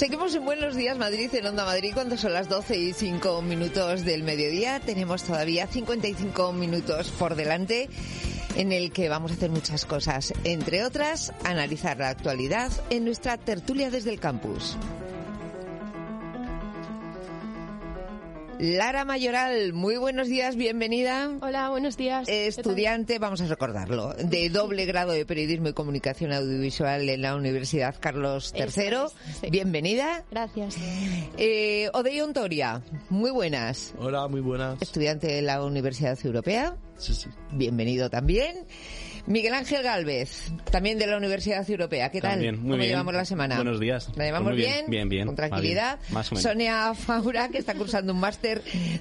Seguimos en Buenos Días Madrid, en Onda Madrid, cuando son las 12 y 5 minutos del mediodía. Tenemos todavía 55 minutos por delante en el que vamos a hacer muchas cosas, entre otras, analizar la actualidad en nuestra tertulia desde el campus. Lara Mayoral, muy buenos días, bienvenida. Hola, buenos días. Estudiante, vamos a recordarlo, de doble grado de periodismo y comunicación audiovisual en la Universidad Carlos III. Bienvenida. Gracias. Eh, Odeon Toria, muy buenas. Hola, muy buenas. Estudiante de la Universidad Europea. Sí, sí. Bienvenido también. Miguel Ángel Galvez, también de la Universidad Europea. ¿Qué tal? También, muy ¿Cómo bien. llevamos la semana? Buenos días. ¿La llevamos Pues bien? Bien, bien. Con tranquilidad. bien, más o menos. Sonia Faura, que está cursando un máster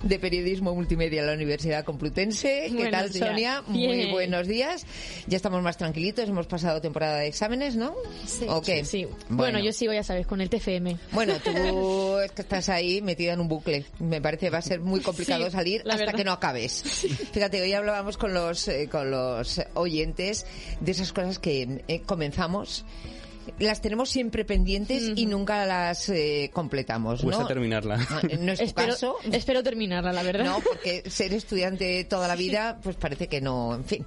de periodismo multimedia en la Universidad Complutense. ¿Qué Buenos tal, días. Sonia? Muy Bien. buenos días. Ya estamos más tranquilitos, hemos pasado temporada de exámenes, ¿no? Sí. ¿O qué? Sí. Bueno. yo sigo, ya sabes, con el TFM. Bueno, tú es que estás ahí metida en un bucle. Me parece que va a ser muy complicado Sí, salir hasta verdad. que no acabes. Fíjate, hoy hablábamos con los, eh, con los oyentes de esas cosas que eh, comenzamos. Las tenemos siempre pendientes y nunca las eh, completamos, Cuesta ¿no? terminarla. No es tu Espero, caso. espero terminarla, la verdad. No, porque ser estudiante toda la vida, pues parece que no, en fin,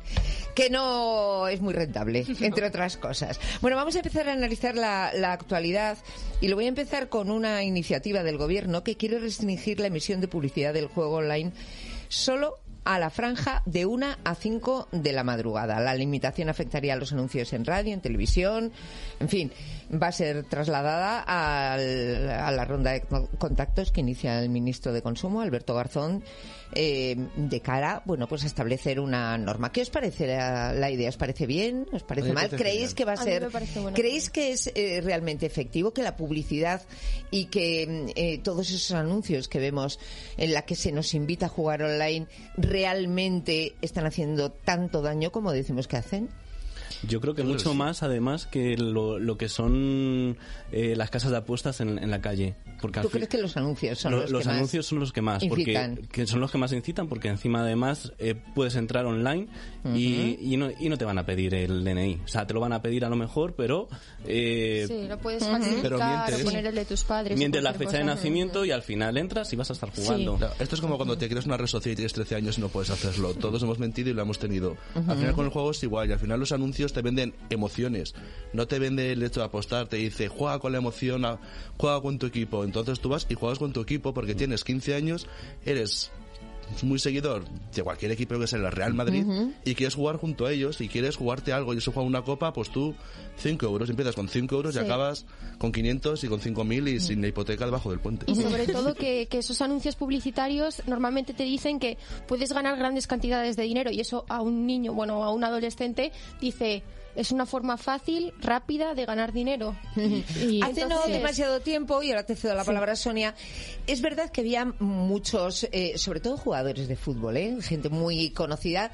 que no es muy rentable, entre otras cosas. Bueno, vamos a empezar a analizar la, la actualidad y lo voy a empezar con una iniciativa del gobierno que quiere restringir la emisión de publicidad del juego online solo a la franja de 1 a 5 de la madrugada. La limitación afectaría a los anuncios en radio, en televisión, en fin, va a ser trasladada al- a la ronda de co- contactos que inicia el ministro de Consumo, Alberto Garzón, eh, de cara, bueno, pues a establecer una norma. ¿Qué os parece la, la idea? ¿Os parece bien? ¿Os parece mal? parece ¿Creéis genial. que va a ser? ¿Creéis que es eh, realmente efectivo que la publicidad y que mm, eh, todos esos anuncios que vemos en la que se nos invita a jugar online realmente están haciendo tanto daño como decimos que hacen? Yo creo que mucho más, además, que lo, lo que son eh, las casas de apuestas en, en la calle. Porque ¿Tú crees que los anuncios son lo- los, los que más anuncios son los que más, incitan? porque que son los que más incitan, porque encima además eh, puedes entrar online y, y no, y no te van a pedir el DNI. O sea, te lo van a pedir a lo mejor, pero eh, Sí, lo puedes Pero falsificar mientes. o poner el de tus padres. mientes la fecha de nacimiento y al final entras y vas a estar jugando. Claro, esto es como cuando te creas una red social y tienes 13 años y no puedes hacerlo. Todos hemos mentido y lo hemos tenido. Al final con el juego es igual y al final los anuncios te venden emociones. No te vende el hecho de apostar, te dice juega con la emoción, juega con tu equipo. Entonces tú vas y juegas con tu equipo porque tienes 15 años, eres muy seguidor de cualquier equipo que sea el Real Madrid y quieres jugar junto a ellos y quieres jugarte algo. Y eso juega una copa, pues tú 5 euros, empiezas con 5 euros y acabas con 500 y con 5.000 y sin la hipoteca debajo del puente. Y sobre todo que, que esos anuncios publicitarios normalmente te dicen que puedes ganar grandes cantidades de dinero y eso a un niño, bueno, a un adolescente dice es una forma fácil, rápida de ganar dinero. Y Hace no demasiado tiempo, y ahora te cedo la palabra a Sonia, es verdad que había muchos, eh, sobre todo jugadores de fútbol, ¿eh? gente muy conocida,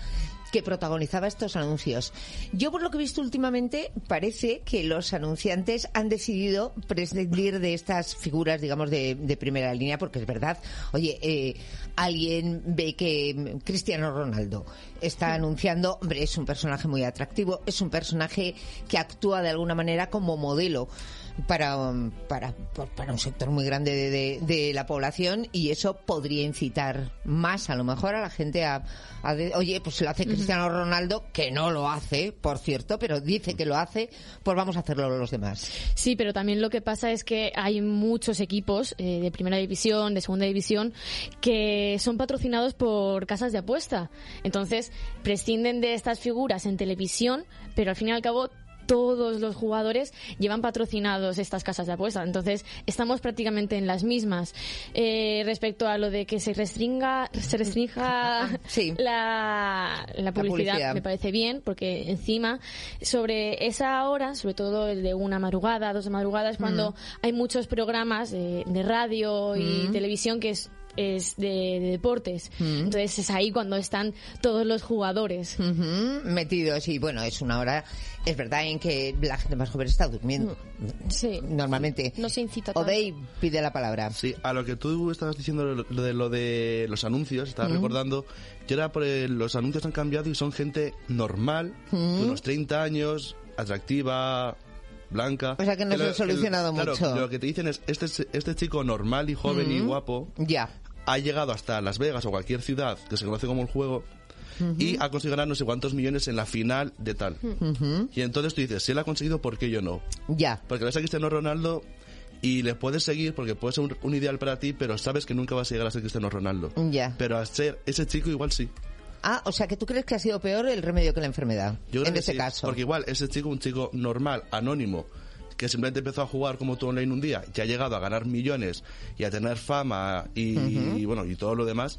que protagonizaba estos anuncios. Yo, por lo que he visto últimamente, parece que los anunciantes han decidido prescindir de estas figuras, digamos, de, de primera línea, porque es verdad, oye, eh, alguien ve que Cristiano Ronaldo está anunciando, hombre, es un personaje muy atractivo, es un personaje que actúa de alguna manera como modelo para, um, para, para un sector muy grande de, de- de la población y eso podría incitar más a lo mejor a la gente a, a de- oye, pues lo hace Cristiano Ronaldo, que no lo hace, por cierto, pero dice que lo hace, pues vamos a hacerlo los demás. Sí, pero también lo que pasa es que hay muchos equipos eh, de primera división, de segunda división, que son patrocinados por casas de apuesta. Entonces, prescinden de estas figuras en televisión, pero al fin y al cabo todos los jugadores llevan patrocinados estas casas de apuestas. Entonces, estamos prácticamente en las mismas. Eh, respecto a lo de que se restringa, se restrinja Sí. la, la publicidad, publicidad. me parece bien, porque encima, sobre esa hora, sobre todo el de una madrugada, dos de madrugada, es cuando hay muchos programas de, de radio y televisión que es es de, de deportes. Entonces es ahí cuando están todos los jugadores. Ujú, metidos y bueno, es una hora, es verdad en que la gente más joven está durmiendo. Sí. Normalmente. No se incita tanto. Odey pide la palabra. Sí, a lo que tú estabas diciendo lo de lo de los anuncios, estaba recordando, yo era por el- los anuncios han cambiado y son gente normal, de unos 30 años, atractiva, blanca. O sea que no se ha solucionado claro, mucho. Lo que te dicen es, este, este chico normal y joven y guapo Ya. Ha llegado hasta Las Vegas o cualquier ciudad que se conoce como el juego y ha conseguido ganar no sé cuántos millones en la final de tal. Y entonces tú dices, si él ha conseguido, ¿por qué yo no? Ya. Porque ves a Cristiano Ronaldo y le puedes seguir porque puede ser un, un ideal para ti, pero sabes que nunca vas a llegar a ser Cristiano Ronaldo. Ya. Pero a ser ese chico igual sí. Ah, o sea que tú crees que ha sido peor el remedio que la enfermedad. Yo creo en que ese sí, caso. Porque igual ese chico, un chico normal, anónimo, que simplemente empezó a jugar como tú online un día, y ha llegado a ganar millones y a tener fama y, y, bueno y todo lo demás.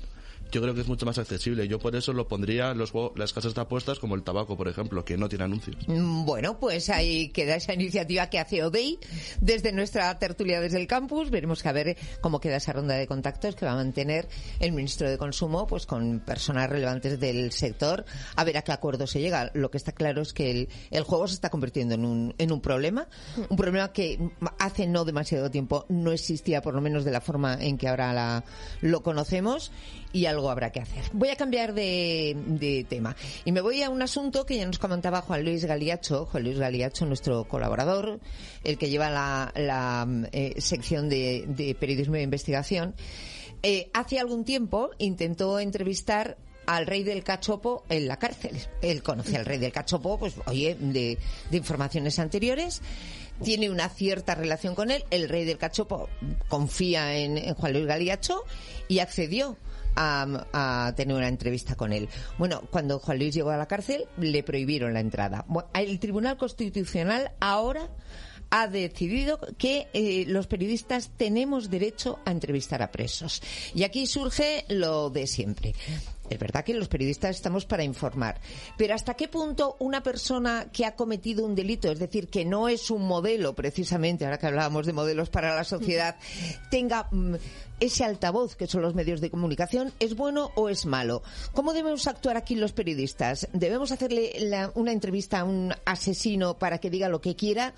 Yo creo que es mucho más accesible. Yo por eso lo pondría los juegos- las casas de apuestas como el tabaco, por ejemplo, que no tiene anuncios. Mm, Bueno, pues ahí queda esa iniciativa que hace ODEI desde nuestra tertulia desde el campus. Veremos que a ver cómo queda esa ronda de contactos que va a mantener el ministro de Consumo pues con personas relevantes del sector. A ver a qué acuerdo se llega. Lo que está claro es que el, el juego se está convirtiendo en un, en un problema. Un problema que hace no demasiado tiempo no existía, por lo menos de la forma en que ahora la- lo conocemos. Y habrá que hacer. Voy a cambiar de, tema. Y me voy a un asunto que ya nos comentaba Juan Luis Galiacho, Juan Luis Galiacho, nuestro colaborador, el que lleva la, la, eh, sección de, de periodismo de investigación. Eh, hace algún tiempo intentó entrevistar al rey del cachopo en la cárcel. Él conoce al rey del cachopo, pues oye, de, de informaciones anteriores. Tiene una cierta relación con él. El rey del cachopo confía en, en Juan Luis Galiacho y accedió a, a tener una entrevista con él. Bueno, cuando Juan Luis llegó a la cárcel, le prohibieron la entrada. El Tribunal Constitucional ahora ha decidido que eh, los periodistas tenemos derecho a entrevistar a presos. Y aquí surge lo de siempre. Es verdad que los periodistas estamos para informar, pero ¿hasta qué punto una persona que ha cometido un delito, es decir, que no es un modelo precisamente, ahora que hablábamos de modelos para la sociedad, tenga mm, ese altavoz que son los medios de comunicación, es bueno o es malo? ¿Cómo debemos actuar aquí los periodistas? ¿Debemos hacerle la- una entrevista a un asesino para que diga lo que quiera?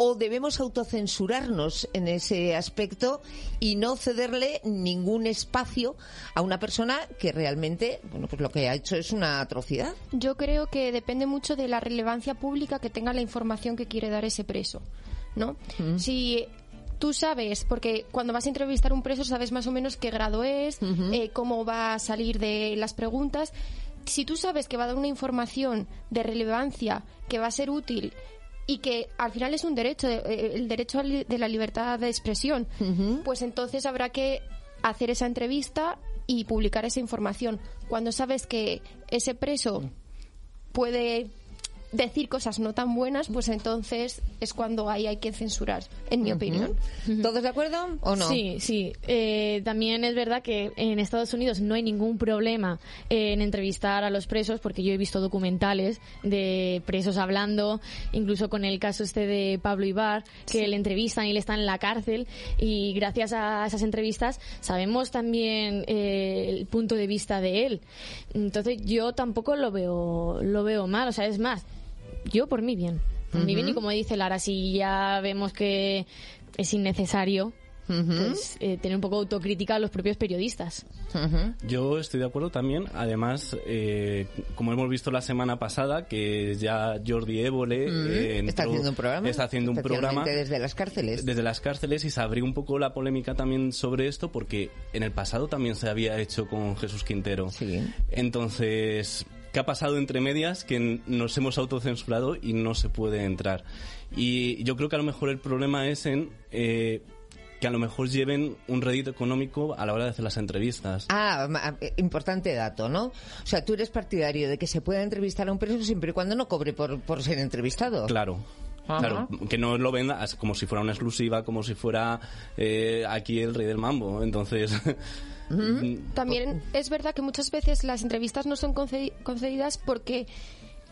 O debemos autocensurarnos en ese aspecto y no cederle ningún espacio a una persona que realmente, bueno, pues lo que ha hecho es una atrocidad. Yo creo que depende mucho de la relevancia pública que tenga la información que quiere dar ese preso, ¿no? Si tú sabes, porque cuando vas a entrevistar a un preso sabes más o menos qué grado es, eh, cómo va a salir de las preguntas. Si tú sabes que va a dar una información de relevancia, que va a ser útil y que al final es un derecho, eh, el derecho de la libertad de expresión, pues entonces habrá que hacer esa entrevista y publicar esa información. Cuando sabes que ese preso puede decir cosas no tan buenas, pues entonces es cuando ahí hay que censurar, en mi opinión. ¿Todos de acuerdo o no? Sí, sí. Eh, también es verdad que en Estados Unidos no hay ningún problema en entrevistar a los presos, porque yo he visto documentales de presos hablando, incluso con el caso este de Pablo Ibar, que le entrevistan y le están en la cárcel, y gracias a esas entrevistas sabemos también eh, el punto de vista de él. Entonces yo tampoco lo veo, lo veo mal, o sea, es más, yo por mí bien. Por mí bien, y como dice Lara, si ya vemos que es innecesario, pues eh, tener un poco de autocrítica a los propios periodistas. Yo estoy de acuerdo también. Además, eh, como hemos visto la semana pasada, que ya Jordi Évole eh, Está haciendo un programa. Está haciendo un programa desde las cárceles. desde las cárceles y se abrió un poco la polémica también sobre esto porque en el pasado también se había hecho con Jesús Quintero. Sí. Entonces, ¿qué ha pasado entre medias? Que nos hemos autocensurado y no se puede entrar. Y yo creo que a lo mejor el problema es en... eh, que a lo mejor lleven un rédito económico a la hora de hacer las entrevistas. Ah, eh, importante dato, ¿no? O sea, tú eres partidario de que se pueda entrevistar a un preso siempre y cuando no cobre por, por ser entrevistado. Claro. Ajá. Claro, que no lo venda como si fuera una exclusiva, como si fuera eh, aquí el rey del mambo. Entonces, También es verdad que muchas veces las entrevistas no son concedi- concedidas porque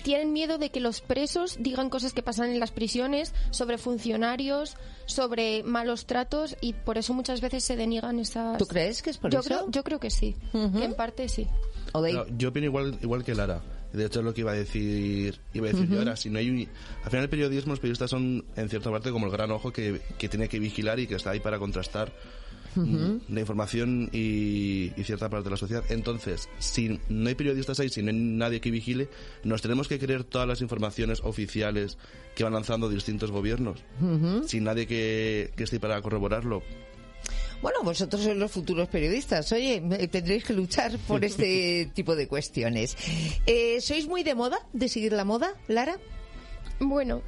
tienen miedo de que los presos digan cosas que pasan en las prisiones sobre funcionarios, sobre malos tratos y por eso muchas veces se deniegan esas. ¿Tú crees que es por yo eso? Creo, yo creo que sí, que en parte sí. No, yo opino igual, igual que Lara. De hecho, es lo que iba a decir, iba a decir yo ahora. Si no hay, un- al final el periodismo, los periodistas son en cierta parte como el gran ojo que, que tiene que vigilar y que está ahí para contrastar mm, la información y, y cierta parte de la sociedad. Entonces, si no hay periodistas ahí, si no hay nadie que vigile, nos tenemos que creer todas las informaciones oficiales que van lanzando distintos gobiernos, sin nadie que, que esté para corroborarlo. Bueno, vosotros sois los futuros periodistas. Oye, tendréis que luchar por este tipo de cuestiones. Eh, ¿Sois muy de moda, de seguir la moda, Lara? Bueno,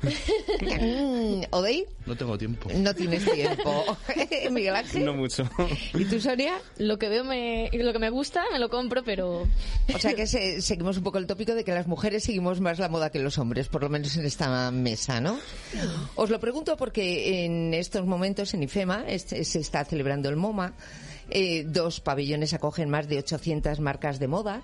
Mm, ¿Odey? No tengo tiempo. No tienes tiempo. Miguel Ángel. no mucho. ¿Y tú, Sonia? Lo que veo, me, lo que me gusta, me lo compro, pero O sea que se- seguimos un poco el tópico de que las mujeres seguimos más la moda que los hombres, por lo menos en esta mesa, ¿no? Os lo pregunto porque en estos momentos en IFEMA este- se está celebrando el MoMA. eh, dos pabellones acogen más de 800 marcas de moda.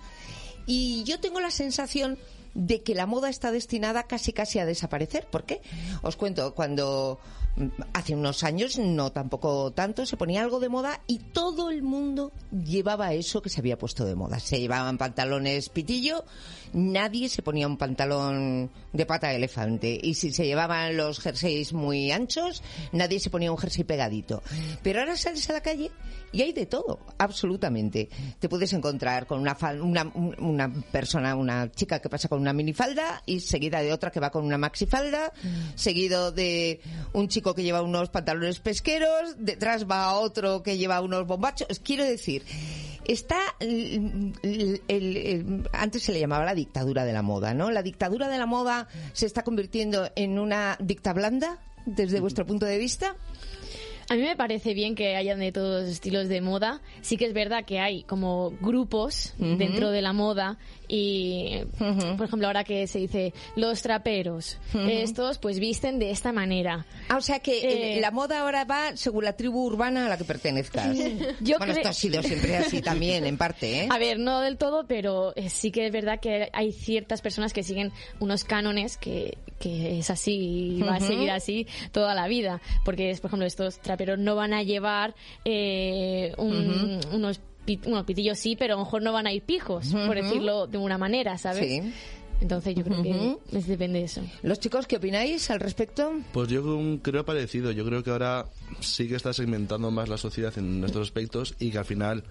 Y yo tengo la sensación de que la moda está destinada casi casi a desaparecer. ¿Por qué? Os cuento, cuando mm, hace unos años, no tampoco tanto, se ponía algo de moda y todo el mundo llevaba eso que se había puesto de moda. Se llevaban pantalones pitillo, nadie se ponía un pantalón de pata de elefante. Y si se llevaban los jerseys muy anchos, nadie se ponía un jersey pegadito. Pero ahora sales a la calle y hay de todo, absolutamente. Te puedes encontrar con una, fal- una, un- una persona, una chica que pasa con una minifalda y seguida de otra que va con una maxifalda, seguido de un chico que lleva unos pantalones pesqueros, detrás va otro que lleva unos bombachos. Quiero decir, está el- el- el- el- antes se le llamaba la dictadura de la moda, ¿no? La dictadura de la moda se está convirtiendo en una dicta blanda desde vuestro punto de vista. A mí me parece bien que hayan de todos los estilos de moda. Sí que es verdad que hay como grupos dentro de la moda y, por ejemplo, ahora que se dice los traperos, estos pues visten de esta manera. Ah, o sea que Eh, la moda ahora va según la tribu urbana a la que pertenezcas. Yo bueno, cre- esto ha sido siempre así también, en parte, ¿eh? A ver, no del todo, pero eh, sí que es verdad que hay ciertas personas que siguen unos cánones que, que es así y va a seguir así toda la vida. Porque, es, por ejemplo, estos traperos no van a llevar eh, un- unos, unos pitillos, sí, pero a lo mejor no van a ir pijos, por decirlo de una manera, ¿sabes? Sí. Entonces yo creo que es- depende de eso. ¿Los chicos qué opináis al respecto? Pues yo creo parecido. Yo creo que ahora sí que está segmentando más la sociedad en estos aspectos y que al final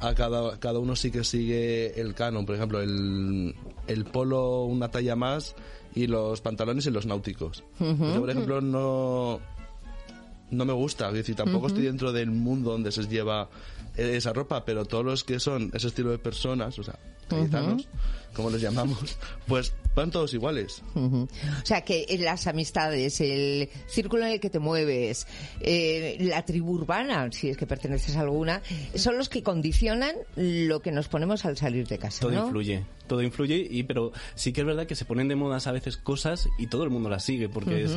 a cada, cada uno sí que sigue el canon. Por ejemplo, el, el polo una talla más y los pantalones y los náuticos. Yo, por ejemplo, no, no me gusta. Es decir, tampoco estoy dentro del mundo donde se lleva eh, esa ropa, pero todos los que son ese estilo de personas, o sea, cayetanos, como los llamamos, pues van todos iguales. Ujú. O sea que las amistades, el círculo en el que te mueves, eh, la tribu urbana, si es que perteneces a alguna, son los que condicionan lo que nos ponemos al salir de casa, Todo ¿no? influye, todo influye, y pero sí que es verdad que se ponen de modas a veces cosas y todo el mundo las sigue, porque es,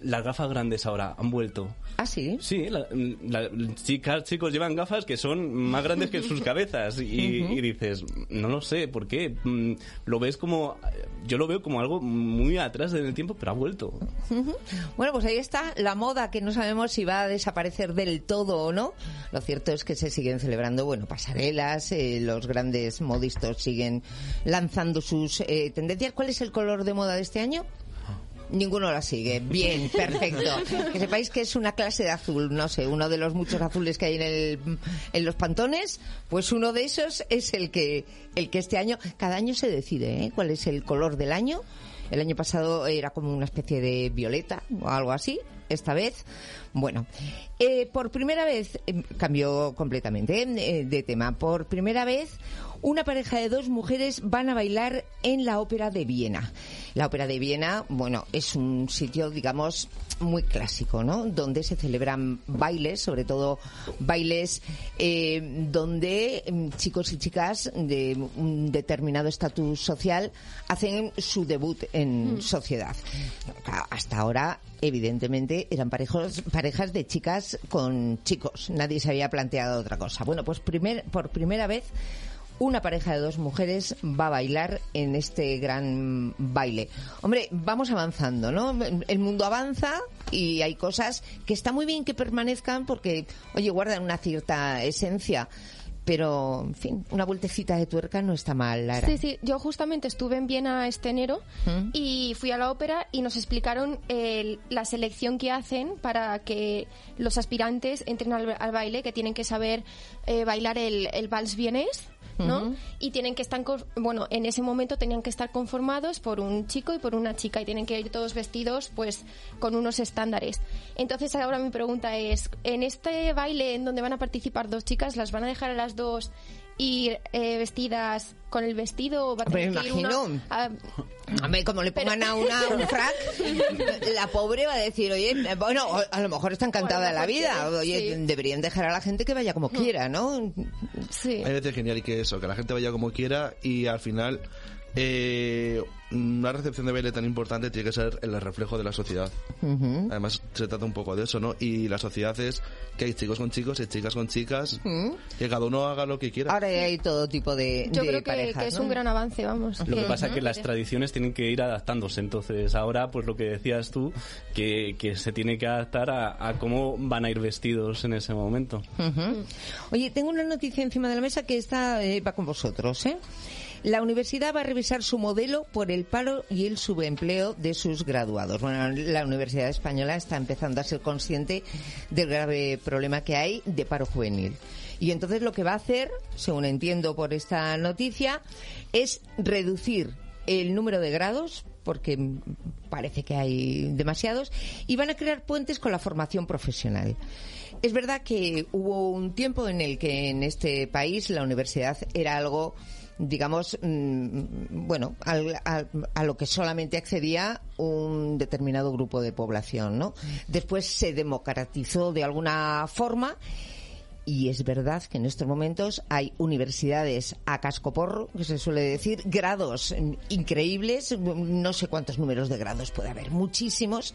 las gafas grandes ahora han vuelto. Ah, sí. Sí, la- la- chicas, chicos llevan gafas que son más grandes que sus cabezas y, y dices, no lo sé, ¿por qué? Mm, Lo ves como, yo lo veo como algo muy atrás en el tiempo, pero ha vuelto. Bueno, pues ahí está la moda que no sabemos si va a desaparecer del todo o no. Lo cierto es que se siguen celebrando, bueno, pasarelas, eh, los grandes modistas siguen lanzando sus eh, tendencias. ¿Cuál es el color de moda de este año? Ninguno la sigue. Bien, perfecto. Que sepáis que es una clase de azul, no sé, uno de los muchos azules que hay en, el, en los pantones, pues uno de esos es el que, el que este año, cada año se decide ¿eh? cuál es el color del año. El año pasado era como una especie de violeta o algo así. esta vez. Bueno, eh, por primera vez, eh, cambió completamente eh, de tema, por primera vez una pareja de dos mujeres van a bailar en la Ópera de Viena. La Ópera de Viena, bueno, es un sitio, digamos, muy clásico, ¿no? Donde se celebran bailes, sobre todo bailes eh, donde mm, chicos y chicas de un determinado estatus social hacen su debut en sociedad. Hasta ahora, evidentemente, eran parejos, parejas de chicas con chicos. Nadie se había planteado otra cosa. Bueno, pues primer, por primera vez una pareja de dos mujeres va a bailar en este gran baile. Hombre, vamos avanzando, ¿no? El mundo avanza y hay cosas que está muy bien que permanezcan porque, oye, guardan una cierta esencia. Pero, en fin, una vueltecita de tuerca no está mal, Lara. Sí, sí, yo justamente estuve en Viena este enero ¿Mm? y fui a la ópera y nos explicaron el- la selección que hacen para que los aspirantes entren al, al baile, que tienen que saber eh, bailar el, el vals vienés. ¿No? Y tienen que estar, bueno, en ese momento tenían que estar conformados por un chico y por una chica y tienen que ir todos vestidos pues con unos estándares. Entonces ahora mi pregunta es, en este baile en donde van a participar dos chicas, ¿las van a dejar a las dos ir eh, vestidas con el vestido o va a tener me una- imagino. a- Hombre, como le pongan a una un frac, la pobre va a decir, oye, bueno, a lo mejor está encantada de la vida. Oye, Sí. deberían dejar a la gente que vaya como quiera, ¿no? sí. Hay veces genial y que eso, que la gente vaya como quiera y al final eh, una recepción de baile tan importante tiene que ser el reflejo de la sociedad. Además se trata un poco de eso, ¿no? Y la sociedad es que hay chicos con chicos y chicas con chicas, que cada uno haga lo que quiera. Ahora hay todo tipo de, Yo de creo que, parejas, que es ¿no? un gran avance, vamos. Lo que pasa es que las tradiciones tienen que ir adaptándose. Entonces, ahora, pues lo que decías tú, que, que se tiene que adaptar a, a cómo van a ir vestidos en ese momento. Oye, tengo una noticia encima de la mesa que está eh, va con vosotros, ¿eh? La universidad va a revisar su modelo por el paro y el subempleo de sus graduados. Bueno, la Universidad Española está empezando a ser consciente del grave problema que hay de paro juvenil. Y entonces lo que va a hacer, según entiendo por esta noticia, es reducir el número de grados porque parece que hay demasiados, y van a crear puentes con la formación profesional. Es verdad que hubo un tiempo en el que en este país la universidad era algo digamos, mm, bueno, al- a lo que solamente accedía un determinado grupo de población, ¿no? Después se democratizó de alguna forma y es verdad que en estos momentos hay universidades a cascoporro, que se suele decir, grados increíbles, no sé cuántos números de grados puede haber, muchísimos,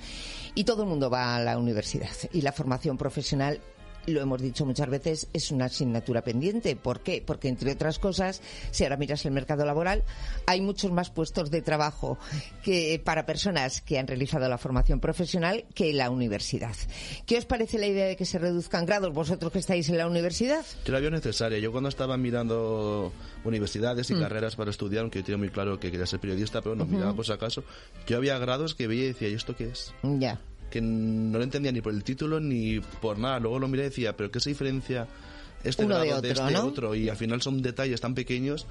y todo el mundo va a la universidad. Y la formación profesional lo hemos dicho muchas veces, es una asignatura pendiente. ¿Por qué? Porque, entre otras cosas, si ahora miras el mercado laboral, hay muchos más puestos de trabajo que para personas que han realizado la formación profesional que la universidad. ¿Qué os parece la idea de que se reduzcan grados vosotros que estáis en la universidad? Yo la veo necesaria. Yo cuando estaba mirando universidades y carreras para estudiar, aunque yo tenía muy claro que quería ser periodista, pero no miraba por si acaso, yo había grados que veía y decía, ¿y esto qué es? Ya. Que no lo entendía ni por el título ni por nada. Luego lo miré y decía, ¿pero qué se diferencia este Uno de grado de, otro, este ¿no? otro? Y al final son detalles tan pequeños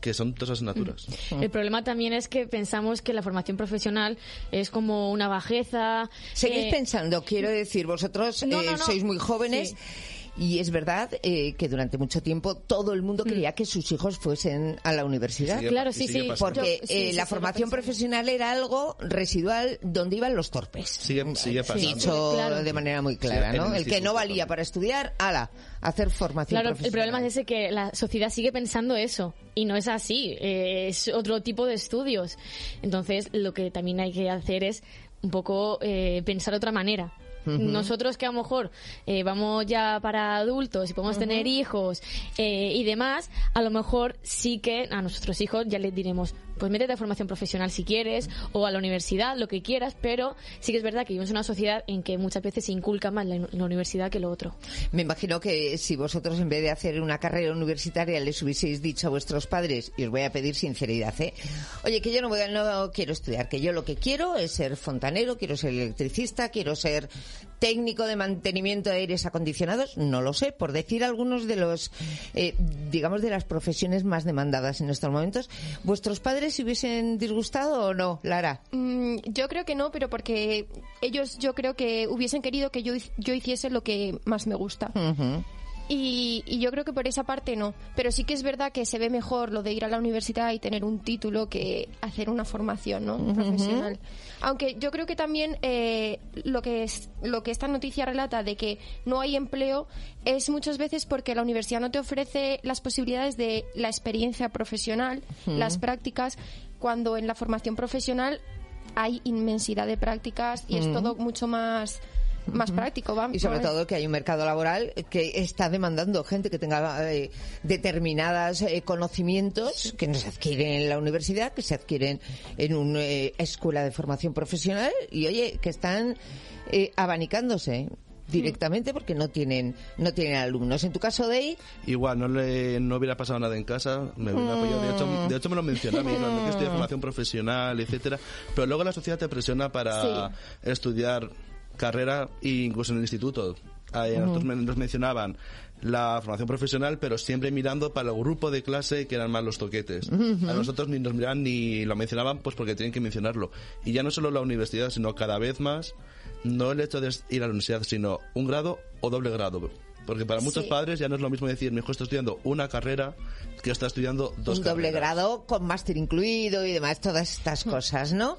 que son todas asignaturas. El problema también es que pensamos que la formación profesional es como una bajeza. Seguís eh, pensando, quiero decir, vosotros No, eh, no. sois muy jóvenes. Sí. Y es verdad eh, que durante mucho tiempo todo el mundo quería que sus hijos fuesen a la universidad. Sigue- Claro, sí, sí. Porque Yo- sí, eh, sí, la sí, formación profesional era algo residual donde iban los torpes. Sigue, sigue pasando. Dicho Claro. de manera muy clara, ¿no? el El que no valía también. para estudiar, ala, hacer formación Claro, el problema es ese que la sociedad sigue pensando eso y no es así, eh, es otro tipo de estudios. Entonces, lo que también hay que hacer es un poco eh, pensar de otra manera. Nosotros que a lo mejor eh, vamos ya para adultos y podemos tener hijos eh, y demás, a lo mejor sí que a nuestros hijos ya les diremos, pues métete a formación profesional si quieres o a la universidad, lo que quieras, pero sí que es verdad que vivimos en una sociedad en que muchas veces se inculca más la, universidad que lo otro. Me imagino que si vosotros en vez de hacer una carrera universitaria les hubieseis dicho a vuestros padres, y os voy a pedir sinceridad, ¿eh? Oye, que yo no, voy no quiero estudiar, que yo lo que quiero es ser fontanero, quiero ser electricista, quiero ser técnico de mantenimiento de aires acondicionados, no lo sé, por decir algunos de los, eh, digamos, de las profesiones más demandadas en estos momentos. ¿Vuestros padres se hubiesen disgustado o no, Lara? Mm, yo creo que no, pero porque ellos yo creo que hubiesen querido que yo, yo hiciese lo que más me gusta. Y, yo creo que por esa parte no. Pero sí que es verdad que se ve mejor lo de ir a la universidad y tener un título que hacer una formación ¿no? profesional. Aunque yo creo que también eh, lo, que es, lo que esta noticia relata de que no hay empleo es muchas veces porque la universidad no te ofrece las posibilidades de la experiencia profesional, las prácticas, cuando en la formación profesional hay inmensidad de prácticas y es todo mucho más más práctico. Y sobre todo que hay un mercado laboral que está demandando gente que tenga eh, determinados eh, conocimientos que no se adquieren en la universidad, que se adquieren en una eh, escuela de formación profesional y, oye, que están abanicándose directamente porque no tienen no tienen alumnos. En tu caso, Dey. Igual, no, le, no hubiera pasado nada en casa, me hubiera apoyado. De hecho, de hecho, me lo mencionó a mí, que estudia formación profesional, etcétera Pero luego la sociedad te presiona para estudiar carrera e incluso en el instituto. Ahí nosotros nos mencionaban la formación profesional, pero siempre mirando para el grupo de clase que eran más los toquetes. A nosotros ni nos miraban ni lo mencionaban, pues porque tienen que mencionarlo. Y ya no solo la universidad, sino cada vez más, no el hecho de ir a la universidad, sino un grado o doble grado. Porque para muchos padres ya no es lo mismo decir, mi hijo está estudiando una carrera que está estudiando dos Un doble grado con máster incluido y demás, todas estas hmm. cosas, ¿no?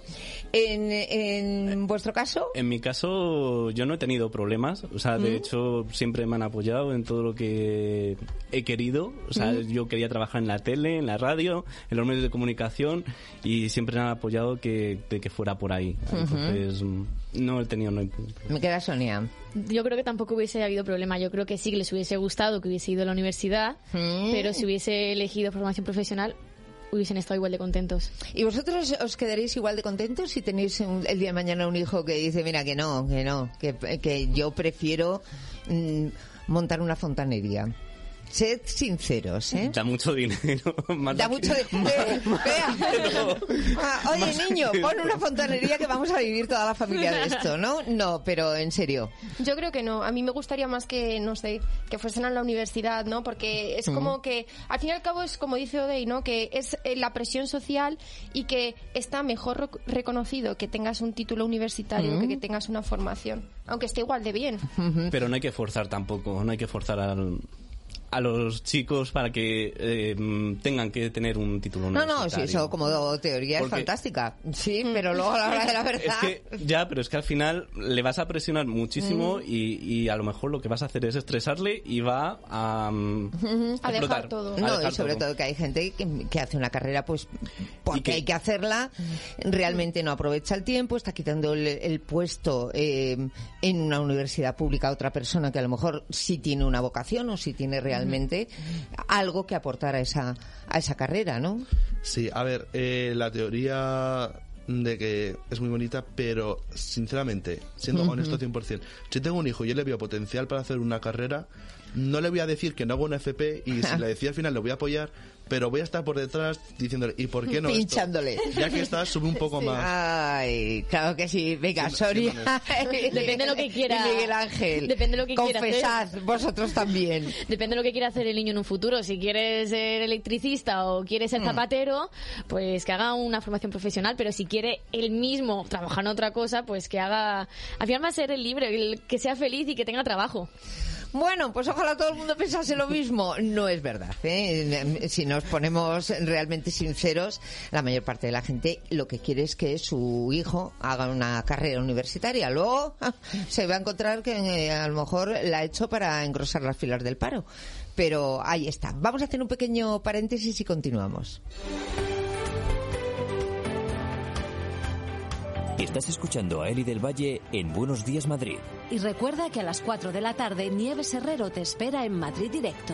En, en vuestro caso. En mi caso, yo no he tenido problemas. O sea, de hmm. hecho, siempre me han apoyado en todo lo que he querido. O sea, hmm. yo quería trabajar en la tele, en la radio, en los medios de comunicación y siempre me han apoyado que, de que fuera por ahí. Entonces, no he tenido. No Me queda Sonia. Yo creo que tampoco hubiese habido problema. Yo creo que sí que les hubiese gustado que hubiese ido a la universidad, pero si hubiese elegido formación profesional, hubiesen estado igual de contentos. ¿Y vosotros os quedaréis igual de contentos si tenéis el día de mañana un hijo que dice, mira, que no, que no, que, que yo prefiero mm, montar una fontanería? Sed sinceros, ¿eh? Da mucho dinero. da mucho dinero. Ah, oye, niño, pon una fontanería que vamos a vivir toda la familia de esto, ¿no? No, pero en serio. Yo creo que no. A mí me gustaría más que, no sé, que fuesen a la universidad, ¿no? Porque es como que, al fin y al cabo, es como dice Odey, ¿no? Que es eh, la presión social y que está mejor reconocido que tengas un título universitario que que tengas una formación. Aunque esté igual de bien. Pero no hay que forzar tampoco. No hay que forzar al a los chicos para que eh, tengan que tener un título No, no, sí, eso como teoría es fantástica. Sí, pero luego a la hora de la verdad... ya, pero es que al final le vas a presionar muchísimo mm. y, a lo mejor lo que vas a hacer es estresarle y va a... a dejar todo. no, y sobre todo. que hay gente que, hace una carrera pues porque hay que hacerla, realmente no aprovecha el tiempo, está quitando el, puesto eh, en una universidad pública a otra persona que a lo mejor sí tiene una vocación o sí tiene realmente realmente algo que aportar a esa, a esa carrera, ¿no? Sí, a ver, eh, la teoría de que es muy bonita, pero sinceramente, siendo honesto 100%, si tengo un hijo y yo le veo potencial para hacer una carrera, no le voy a decir que no hago una FP y si le decía al final le voy a apoyar, pero voy a estar por detrás diciéndole, ¿y por qué no? Pinchándole. Ya que estás, sube un poco más. Ay, claro que sí. Venga, Soria. Depende de lo que quiera. Miguel Ángel. Depende de lo que Confesad, vosotros también. Depende de lo que quiera hacer el niño en un futuro. Si quiere ser electricista o quiere ser mm. zapatero, pues que haga una formación profesional. Pero si quiere él mismo trabajar en otra cosa, pues que haga. Al final va a ser el libre, el que sea feliz y que tenga trabajo. Bueno, pues ojalá todo el mundo pensase lo mismo. No es verdad. ¿eh? Si nos ponemos realmente sinceros, la mayor parte de la gente lo que quiere es que su hijo haga una carrera universitaria. Luego se va a encontrar que eh, a lo mejor la ha hecho para engrosar las filas del paro. Pero ahí está. Vamos a hacer un pequeño paréntesis y continuamos. Estás escuchando a Eli del Valle en Buenos Días Madrid. Y recuerda que a las 4 de la tarde Nieves Herrero te espera en Madrid Directo.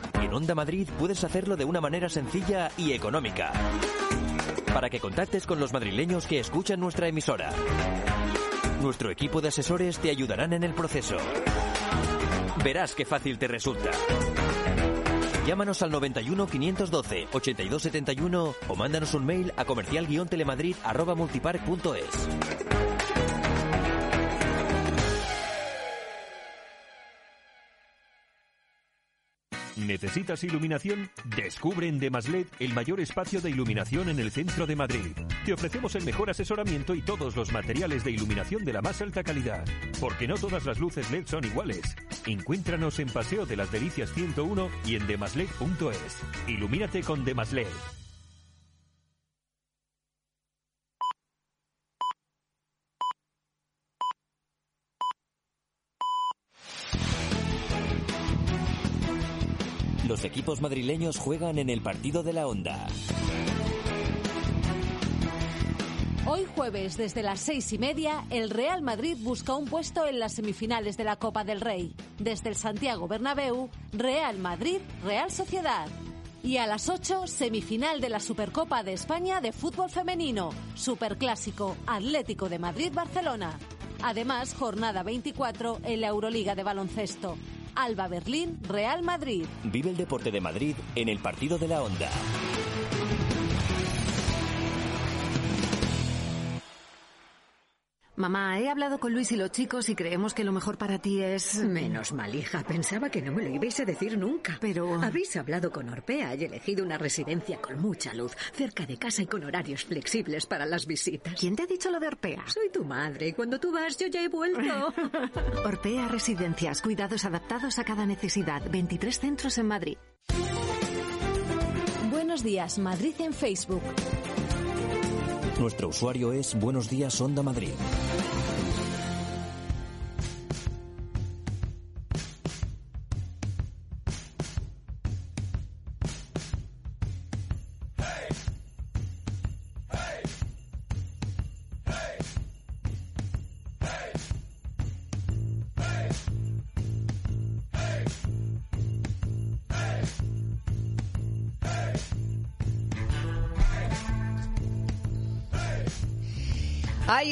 En Onda Madrid puedes hacerlo de una manera sencilla y económica. Para que contactes con los madrileños que escuchan nuestra emisora. Nuestro equipo de asesores te ayudarán en el proceso. Verás qué fácil te resulta. Llámanos al 91 512 8271 o mándanos un mail a comercial-telemadrid@multipark.es. ¿Necesitas iluminación? Descubre en Demasled el mayor espacio de iluminación en el centro de Madrid. Te ofrecemos el mejor asesoramiento y todos los materiales de iluminación de la más alta calidad. Porque no todas las luces LED son iguales. Encuéntranos en Paseo de las Delicias 101 y en demasled.es. Ilumínate con Demasled. Los equipos madrileños juegan en el partido de la Onda. Hoy jueves, desde las seis y media, el Real Madrid busca un puesto en las semifinales de la Copa del Rey. Desde el Santiago Bernabéu, Real Madrid, Real Sociedad. Y a las 8, semifinal de la Supercopa de España de fútbol femenino, Superclásico, Atlético de Madrid-Barcelona. Además, jornada 24 en la Euroliga de baloncesto. Alba Berlín, Real Madrid. Vive el deporte de Madrid en el partido de la Onda. Mamá, he hablado con Luis y los chicos y creemos que lo mejor para ti es... Menos mal, hija. Pensaba que no me lo ibais a decir nunca. Pero... Habéis hablado con Orpea y elegido una residencia con mucha luz, cerca de casa y con horarios flexibles para las visitas. ¿Quién te ha dicho lo de Orpea? Soy tu madre y cuando tú vas yo ya he vuelto. Orpea Residencias, cuidados adaptados a cada necesidad. 23 centros en Madrid. Buenos días, Madrid en Facebook. Nuestro usuario es Buenos Días Onda Madrid.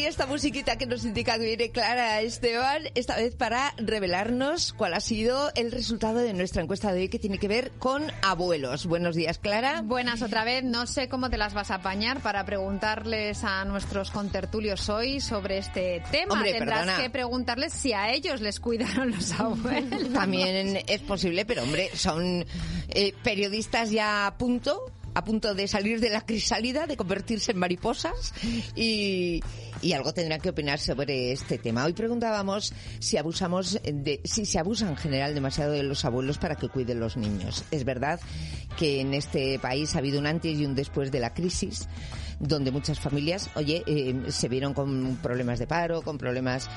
Esta musiquita que nos indica que viene Clara Esteban, esta vez para revelarnos cuál ha sido el resultado de nuestra encuesta de hoy que tiene que ver con abuelos. Buenos días, Clara. Buenas otra vez. No sé cómo te las vas a apañar para preguntarles a nuestros contertulios hoy sobre este tema. Hombre, Tendrás perdona. que preguntarles si a ellos les cuidaron los abuelos. También es posible, pero hombre, son eh, periodistas ya a punto a punto de salir de la crisálida, de convertirse en mariposas y, y algo tendrán que opinar sobre este tema. Hoy preguntábamos si abusamos de, si se abusa en general demasiado de los abuelos para que cuiden los niños. Es verdad que en este país ha habido un antes y un después de la crisis donde muchas familias, oye, eh, se vieron con problemas de paro, con problemas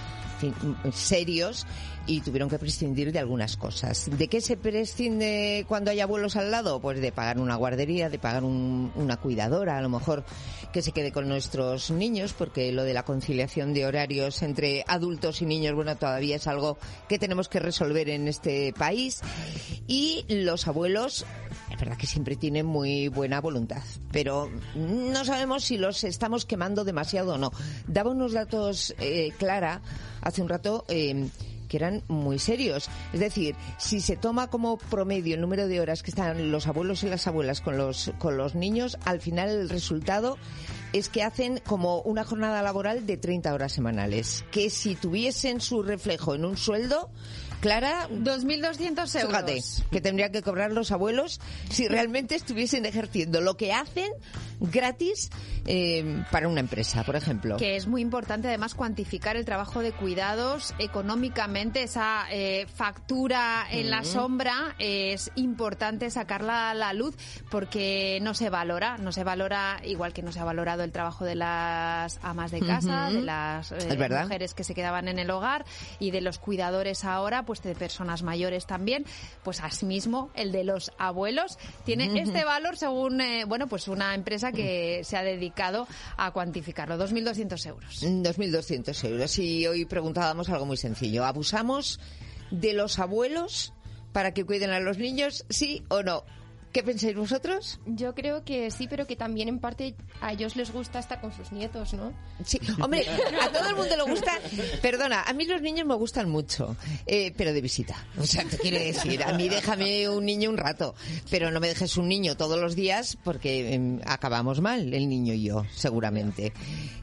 serios y tuvieron que prescindir de algunas cosas. ¿De qué se prescinde cuando hay abuelos al lado? Pues de pagar una guardería, de pagar un- una cuidadora, a lo mejor que se quede con nuestros niños, porque lo de la conciliación de horarios entre adultos y niños, bueno, todavía es algo que tenemos que resolver en este país. Y los abuelos, es verdad que siempre tienen muy buena voluntad, pero no sabemos si los estamos quemando demasiado o no. Daba unos datos, eh, Clara, hace un rato. eh, que eran muy serios. Es decir, si se toma como promedio el número de horas que están los abuelos y las abuelas con los, con los niños, al final el resultado es que hacen como una jornada laboral de 30 horas semanales. Que si tuviesen su reflejo en un sueldo, Clara, 2.200 euros. Fíjate, que tendrían que cobrar los abuelos si realmente estuviesen ejerciendo lo que hacen gratis eh, para una empresa, por ejemplo. Que es muy importante además cuantificar el trabajo de cuidados económicamente, esa eh, factura en la Mm. sombra es importante sacarla a la luz porque no se valora, no se valora igual que no se ha valorado el trabajo de las amas de casa, de las eh, mujeres que se quedaban en el hogar y de los cuidadores ahora, pues de personas mayores también, pues asimismo el de los abuelos tiene este valor según eh, bueno pues una empresa que se ha dedicado a cuantificarlo, 2.200 euros. 2.200 euros. Y hoy preguntábamos algo muy sencillo. ¿Abusamos de los abuelos para que cuiden a los niños, sí o no? ¿Qué pensáis vosotros? Yo creo que sí, pero que también en parte a ellos les gusta estar con sus nietos, ¿no? Sí, hombre, a todo el mundo le gusta. Perdona, a mí los niños me gustan mucho, eh, pero de visita. O sea, te quiero decir, a mí déjame un niño un rato, pero no me dejes un niño todos los días porque em, acabamos mal, el niño y yo, seguramente.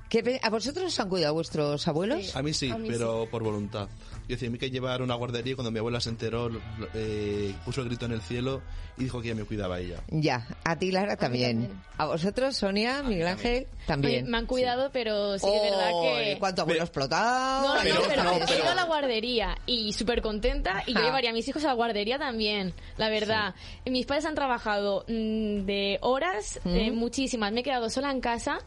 ¿Qué ¿A vosotros os han cuidado vuestros abuelos? A mí sí, pero por voluntad. Yo decía, a mí que llevar una guardería cuando mi abuela se enteró, eh, puso el grito en el cielo y dijo que ya me cuidaba ella. Ya, a ti Lara también. ¿A vosotros, Sonia, Miguel Ángel? También. Oye, me han cuidado, pero sí que es verdad que... Oh, ¿Cuánto abuelo explotado? No, no, Pero- pero, no, he ido a la guardería y súper contenta y yo llevaría a mis hijos a la guardería también, la verdad. Mis padres han trabajado mm, de horas, eh, Mm. muchísimas. Me he quedado sola en casa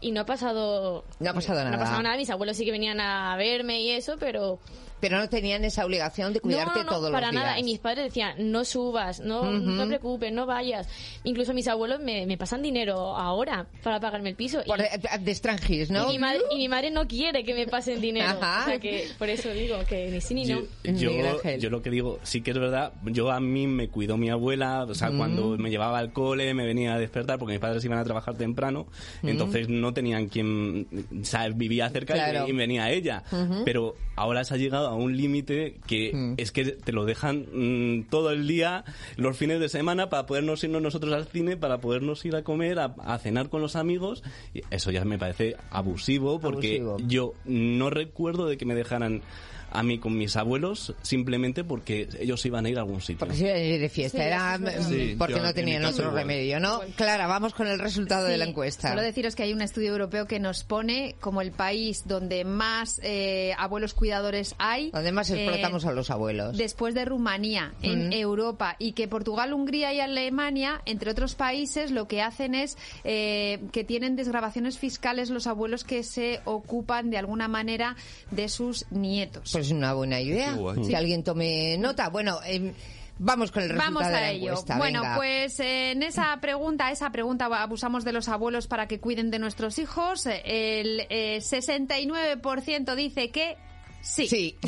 y no ha pasado... No ha pasado No nada. ha pasado nada. Mis abuelos sí que venían a verme y eso, pero... Pero no tenían esa obligación de cuidarte no, no, todos para los días. nada. Y mis padres decían, no subas, no, Ujú. no te preocupes, no vayas. Incluso mis abuelos me, me pasan dinero ahora para pagarme el piso. Por- y, de, de extranjis, ¿no? y mi madre, y mi madre no quiere que me pasen dinero. Ajá. O sea que por eso digo que ni sí ni no. Yo, yo lo que digo, sí que es verdad, yo a mí me cuidó mi abuela, o sea, Mm. cuando me llevaba al cole, me venía a despertar, porque mis padres iban a trabajar temprano, Mm. entonces no tenían quien, o sea, vivía cerca y- Claro. y, venía ella. Ujú. Pero ahora se ha llegado a un límite que Mm. es que te lo dejan mm, todo el día, los fines de semana, para podernos irnos nosotros al cine, para podernos ir a comer, a, a cenar con los amigos, eso ya me parece abusivo, porque Abusivo. yo no recuerdo de que me dejaran a mí con mis abuelos simplemente porque ellos iban a ir a algún sitio. Porque se iban a ir de fiesta, Sí, era mm, Sí, porque yo no en tenían otro igual. remedio, ¿no? Clara, vamos con el resultado de la encuesta. Solo deciros que hay un estudio europeo que nos pone como el país donde más eh, abuelos cuidadores hay. Donde más eh, explotamos a los abuelos. Después de Rumanía, en Mm. Europa, y que Portugal, Hungría y Alemania, entre otros países, lo que hacen es eh, que tienen desgrabaciones fiscales los abuelos que se ocupan de alguna manera de sus nietos. Es una buena idea. Guay. Que alguien tome nota. Bueno, em, vamos con el resultado Vamos de a la ello. encuesta. Bueno, venga. pues eh, en esa pregunta, esa pregunta abusamos de los abuelos para que cuiden de nuestros hijos. El eh, 69% dice que sí. Sí.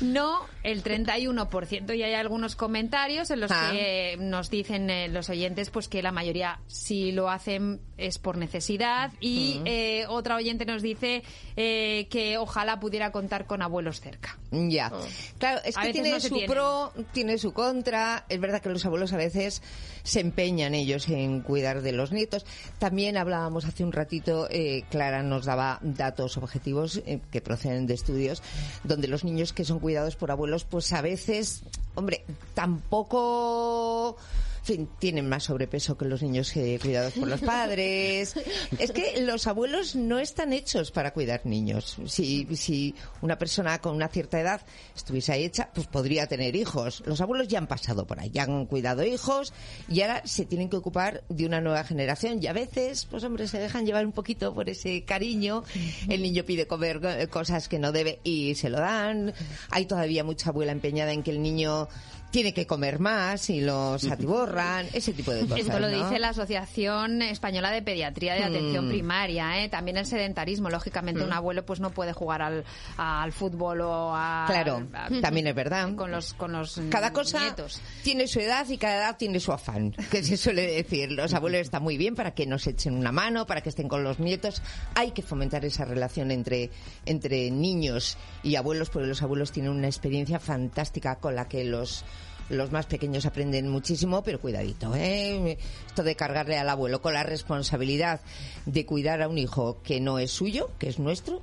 No, el 31%. Y hay algunos comentarios en los Ah. que nos dicen eh, los oyentes pues que la mayoría si lo hacen es por necesidad. Y Mm. eh, otra oyente nos dice eh, que ojalá pudiera contar con abuelos cerca. Ya. Claro, es A que tiene no su pro, tiene su contra. Es verdad que los abuelos a veces se empeñan ellos en cuidar de los nietos. También hablábamos hace un ratito, eh, Clara nos daba datos objetivos eh, que proceden de estudios donde los niños que son cuidados por abuelos, pues a veces, hombre, tampoco fin, tienen más sobrepeso que los niños eh, cuidados por los padres. Es que los abuelos no están hechos para cuidar niños. Si, si una persona con una cierta edad estuviese ahí hecha, pues podría tener hijos. Los abuelos ya han pasado por ahí, ya han cuidado hijos y ahora se tienen que ocupar de una nueva generación. Y a veces, pues hombre, se dejan llevar un poquito por ese cariño. El niño pide comer eh, cosas que no debe y se lo dan. Hay todavía mucha abuela empeñada en que el niño tiene que comer más y los atiborran, ese tipo de cosas. Esto lo ¿no? dice la Asociación Española de Pediatría de Atención Mm. Primaria. ¿eh? También el sedentarismo. Lógicamente, Mm. un abuelo pues no puede jugar al, al fútbol o a. Claro, a- también es verdad. Con los, con los Cada cosa nietos. tiene su edad y cada edad tiene su afán, que se suele decir. Los abuelos están muy bien para que nos echen una mano, para que estén con los nietos. Hay que fomentar esa relación entre, entre niños y abuelos, porque los abuelos tienen una experiencia fantástica con la que los los más pequeños aprenden muchísimo, pero cuidadito, ¿eh? Esto de cargarle al abuelo con la responsabilidad de cuidar a un hijo que no es suyo, que es nuestro,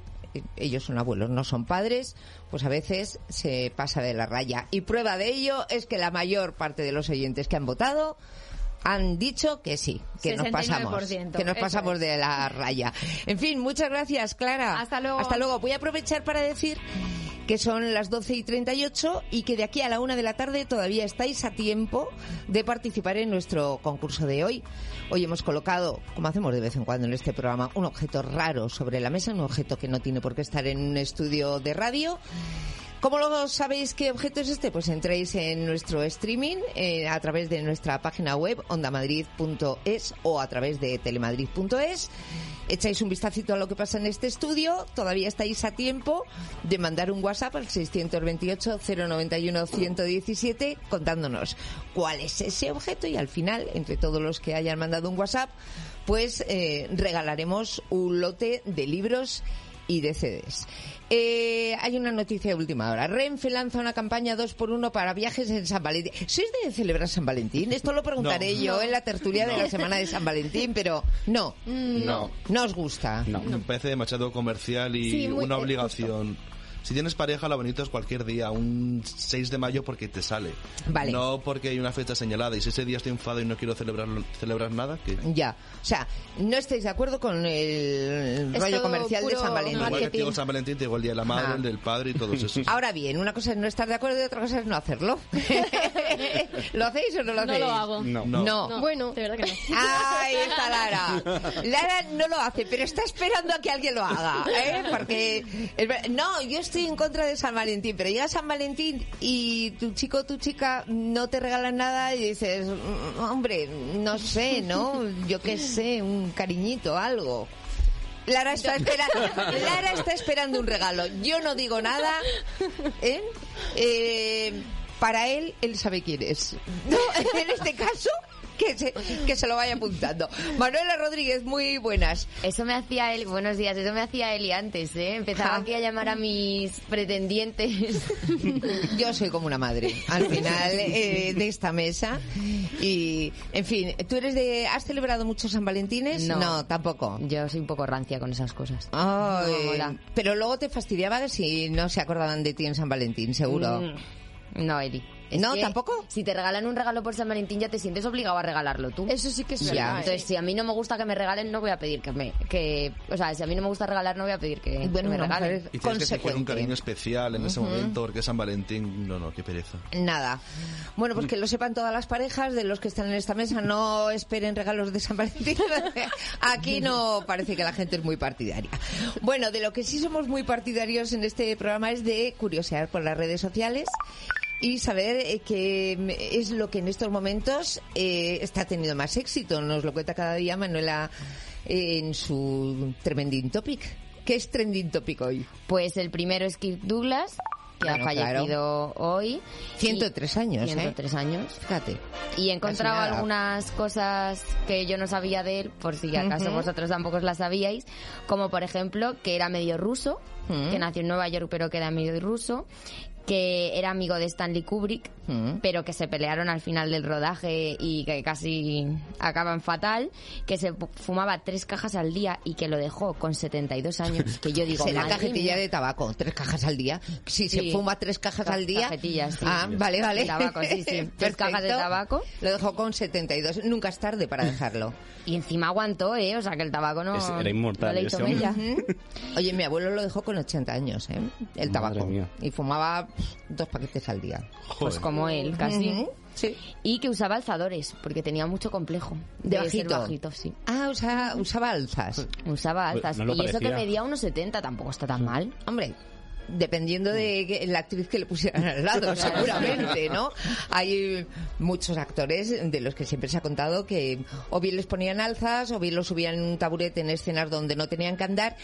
ellos son abuelos, no son padres, pues a veces se pasa de la raya. Y prueba de ello es que la mayor parte de los oyentes que han votado han dicho que sí, que nos pasamos, 69%, que nos pasamos es. de la raya. En fin, muchas gracias, Clara. Hasta luego. Hasta luego. Voy a aprovechar para decir que son las 12 y 38 y que de aquí a la una de la tarde todavía estáis a tiempo de participar en nuestro concurso de hoy. Hoy hemos colocado, como hacemos de vez en cuando en este programa, un objeto raro sobre la mesa, un objeto que no tiene por qué estar en un estudio de radio. ¿Cómo lo sabéis qué objeto es este? Pues entréis en nuestro streaming eh, a través de nuestra página web ondamadrid.es o a través de telemadrid.es echáis un vistacito a lo que pasa en este estudio, todavía estáis a tiempo de mandar un WhatsApp al 628-091-117 contándonos cuál es ese objeto y al final, entre todos los que hayan mandado un WhatsApp, pues eh, regalaremos un lote de libros y de CDs. Eh, hay una noticia de última hora. Renfe lanza una campaña 2 por 1 para viajes en San Valentín. ¿Sois de celebrar San Valentín? Esto lo preguntaré No. yo en la tertulia de la semana de San Valentín, pero no. No. No os gusta. Me parece demasiado comercial y Sí, una obligación. Si tienes pareja, lo bonito es cualquier día, un 6 de mayo porque te sale. Vale. No porque hay una fecha señalada y si ese día estoy enfadado y no quiero celebrar, celebrar nada, que Ya. O sea, no estáis de acuerdo con el Es rollo comercial de San Valentín. Igual que digo San Valentín, te digo el día de la madre, Ajá. el del padre y todos esos. Ahora bien, una cosa es no estar de acuerdo y otra cosa es no hacerlo. ¿Lo hacéis o no lo No hacéis? lo hago. No. No. Bueno, De verdad que no. Ahí está Lara. Lara no lo hace, pero está esperando a que alguien lo haga. ¿eh? Porque. No, yo estoy en contra de San Valentín, pero llega San Valentín y tu chico o tu chica no te regalan nada y dices, "Mm, hombre, no sé, ¿no? Yo qué sé, un cariñito, algo. Lara está, esperando, Lara está esperando un regalo. Yo no digo nada. ¿eh? Eh, para él, él sabe quién es. No, en este caso, que se, que se lo vaya apuntando. Manuela Rodríguez, muy buenas. Eso me hacía él, buenos días, eso me hacía Eli antes, ¿eh? Empezaba aquí a llamar a mis pretendientes. Yo soy como una madre, al final eh, de esta mesa. Y, en fin, ¿tú eres de... ¿Has celebrado muchos San Valentines? No. tampoco. Yo soy un poco rancia con esas cosas. Ay, No, pero luego te fastidiaba si no se acordaban de ti en San Valentín, seguro. Mm, No, Eli. Es ¿No, que tampoco? Si te regalan un regalo por San Valentín ya te sientes obligado a regalarlo tú. eso sí que es Ya. verdad. ¿eh? Entonces, si a mí no me gusta que me regalen, no voy a pedir que me... Que, o sea, si a mí no me gusta regalar, no voy a pedir que, Bueno, que me regalen. Y tienes que sentir un cariño especial en ese momento porque San Valentín. No, no, qué pereza. Nada. Bueno, pues que lo sepan todas las parejas de los que están en esta mesa. No esperen regalos de San Valentín. Aquí no parece que la gente es muy partidaria. Bueno, de lo que sí somos muy partidarios en este programa es de curiosear por las redes sociales y saber eh, qué es lo que en estos momentos eh, está teniendo más éxito. Nos lo cuenta cada día Manuela eh, en su Trending Topic. ¿Qué es Trending Topic hoy? Pues el primero es Kirk Douglas, que Bueno, ha fallecido hoy. 103 años, ¿eh? 103 años. Fíjate. Y he encontrado algunas cosas que yo no sabía de él, por si acaso vosotros tampoco las sabíais, como por ejemplo que era medio ruso, Mm. que nació en Nueva York pero que era medio ruso, que era amigo de Stanley Kubrick, Mm. pero que se pelearon al final del rodaje y que casi acaban fatal, que se fu- fumaba tres cajas al día y que lo dejó con 72 años, que yo digo, Será cajetilla mía. de tabaco, tres cajas al día. Si se Sí. fuma tres cajas Ca- al día. cajetillas, sí. Ah, vale, vale. De tabaco, sí, sí. Tres cajas de tabaco. Lo dejó con 72. Nunca es tarde para dejarlo. Y encima aguantó, ¿eh? O sea, que el tabaco no... Es- era inmortal no le hizo. Oye, mi abuelo lo dejó con 80 años, ¿eh? El tabaco. Y fumaba dos paquetes al día. Pues como él, casi. Sí. Y que usaba alzadores, porque tenía mucho complejo. De ser bajito. bajito, sí. Ah, usa- usaba alzas. Usaba Pues alzas. no y eso que medía unos 70 tampoco está tan mal. Hombre, dependiendo de que- la actriz que le pusieran al lado, seguramente, ¿no? Hay muchos actores de los que siempre se ha contado que o bien les ponían alzas o bien los subían en un taburete en escenas donde no tenían que andar.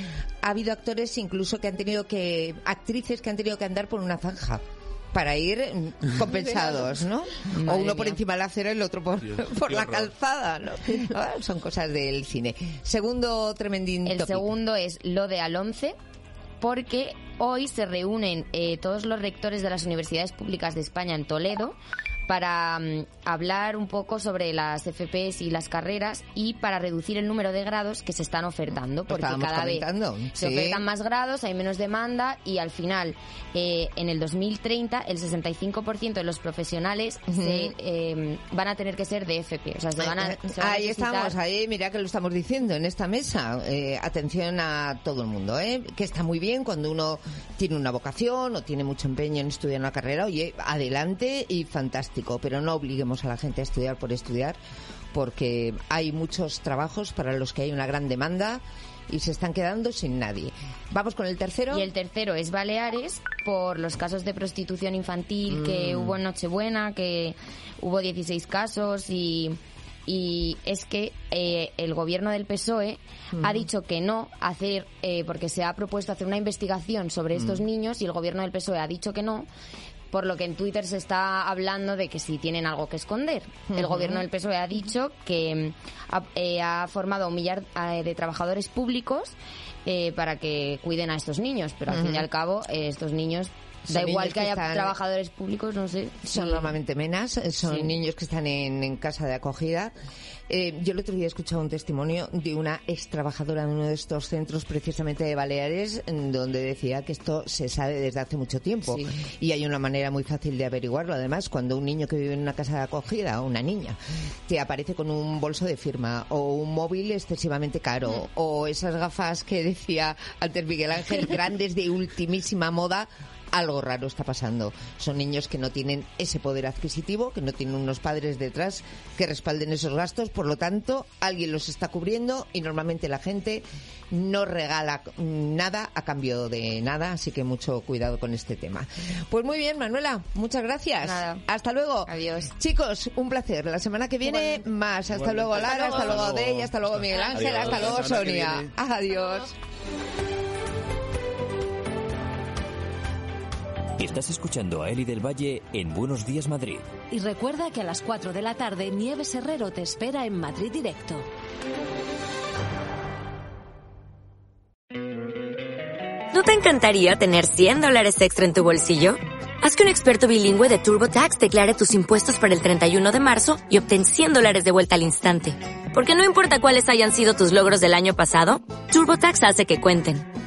Ha habido actores incluso que han tenido que, actrices que han tenido que andar por una zanja para ir compensados, ¿no? o uno por encima de la acera y el otro por, Dios, por qué la horror. calzada, ¿no? Ah, Son cosas del cine. Segundo tremendín El topic. segundo es lo de al 11, porque hoy se reúnen eh, todos los rectores de las universidades públicas de España en Toledo para mm, hablar un poco sobre las FPs y las carreras y para reducir el número de grados que se están ofertando, porque estábamos cada vez se sí. ofertan más grados, hay menos demanda y al final, eh, en el 2030, el 65% de los profesionales se, eh, van a tener que ser de FP. O sea, se van a, se van a Ahí estamos, ahí mira que lo estamos diciendo en esta mesa. Eh, atención a todo el mundo, ¿eh? que está muy bien cuando uno tiene una vocación o tiene mucho empeño en estudiar una carrera. Oye, adelante y fantástico, pero no obliguemos a la gente a estudiar por estudiar, porque hay muchos trabajos para los que hay una gran demanda y se están quedando sin nadie. Vamos con el tercero. Y el tercero es Baleares, por los casos de prostitución infantil que Mm. hubo en Nochebuena, que hubo 16 casos y y es que eh, el gobierno del PSOE ha Ujú. dicho que no hacer, eh, porque se ha propuesto hacer una investigación sobre estos Mm. niños y el gobierno del PSOE ha dicho que no. Por lo que en Twitter se está hablando de que si tienen algo que esconder. El gobierno del PSOE ha dicho que ha, eh, ha formado un millar eh, de trabajadores públicos eh, para que cuiden a estos niños, pero al fin y al cabo eh, estos niños da igual que que haya están- trabajadores públicos, no sé. Son normalmente menas, son Sí. niños que están en, en casa de acogida. Eh, yo el otro día he escuchado un testimonio de una ex trabajadora de uno de estos centros, precisamente de Baleares, donde decía que esto se sabe desde hace mucho tiempo. Sí. Y hay una manera muy fácil de averiguarlo. Además, cuando un niño que vive en una casa de acogida, o una niña, te aparece con un bolso de firma, o un móvil excesivamente caro, o esas gafas que decía antes Miguel Ángel, grandes de ultimísima moda, algo raro está pasando. Son niños que no tienen ese poder adquisitivo, que no tienen unos padres detrás que respalden esos gastos, por lo tanto, alguien los está cubriendo y normalmente la gente no regala nada a cambio de nada, así que mucho cuidado con este tema. Pues muy bien, Manuela, muchas gracias. Nada. Hasta luego. Adiós. Chicos, un placer. La semana que viene más. Hasta Igualmente. luego Lara, Hasta luego. Dey, hasta luego Miguel Ángel, hasta luego Sonia. Adiós. Estás escuchando a Eli del Valle en Buenos Días Madrid. Y recuerda que a las 4 de la tarde Nieves Herrero te espera en Madrid Directo. ¿No te encantaría tener 100 dólares extra en tu bolsillo? Haz que un experto bilingüe de TurboTax declare tus impuestos para el 31 de marzo y obtén 100 dólares de vuelta al instante. Porque no importa cuáles hayan sido tus logros del año pasado, TurboTax hace que cuenten.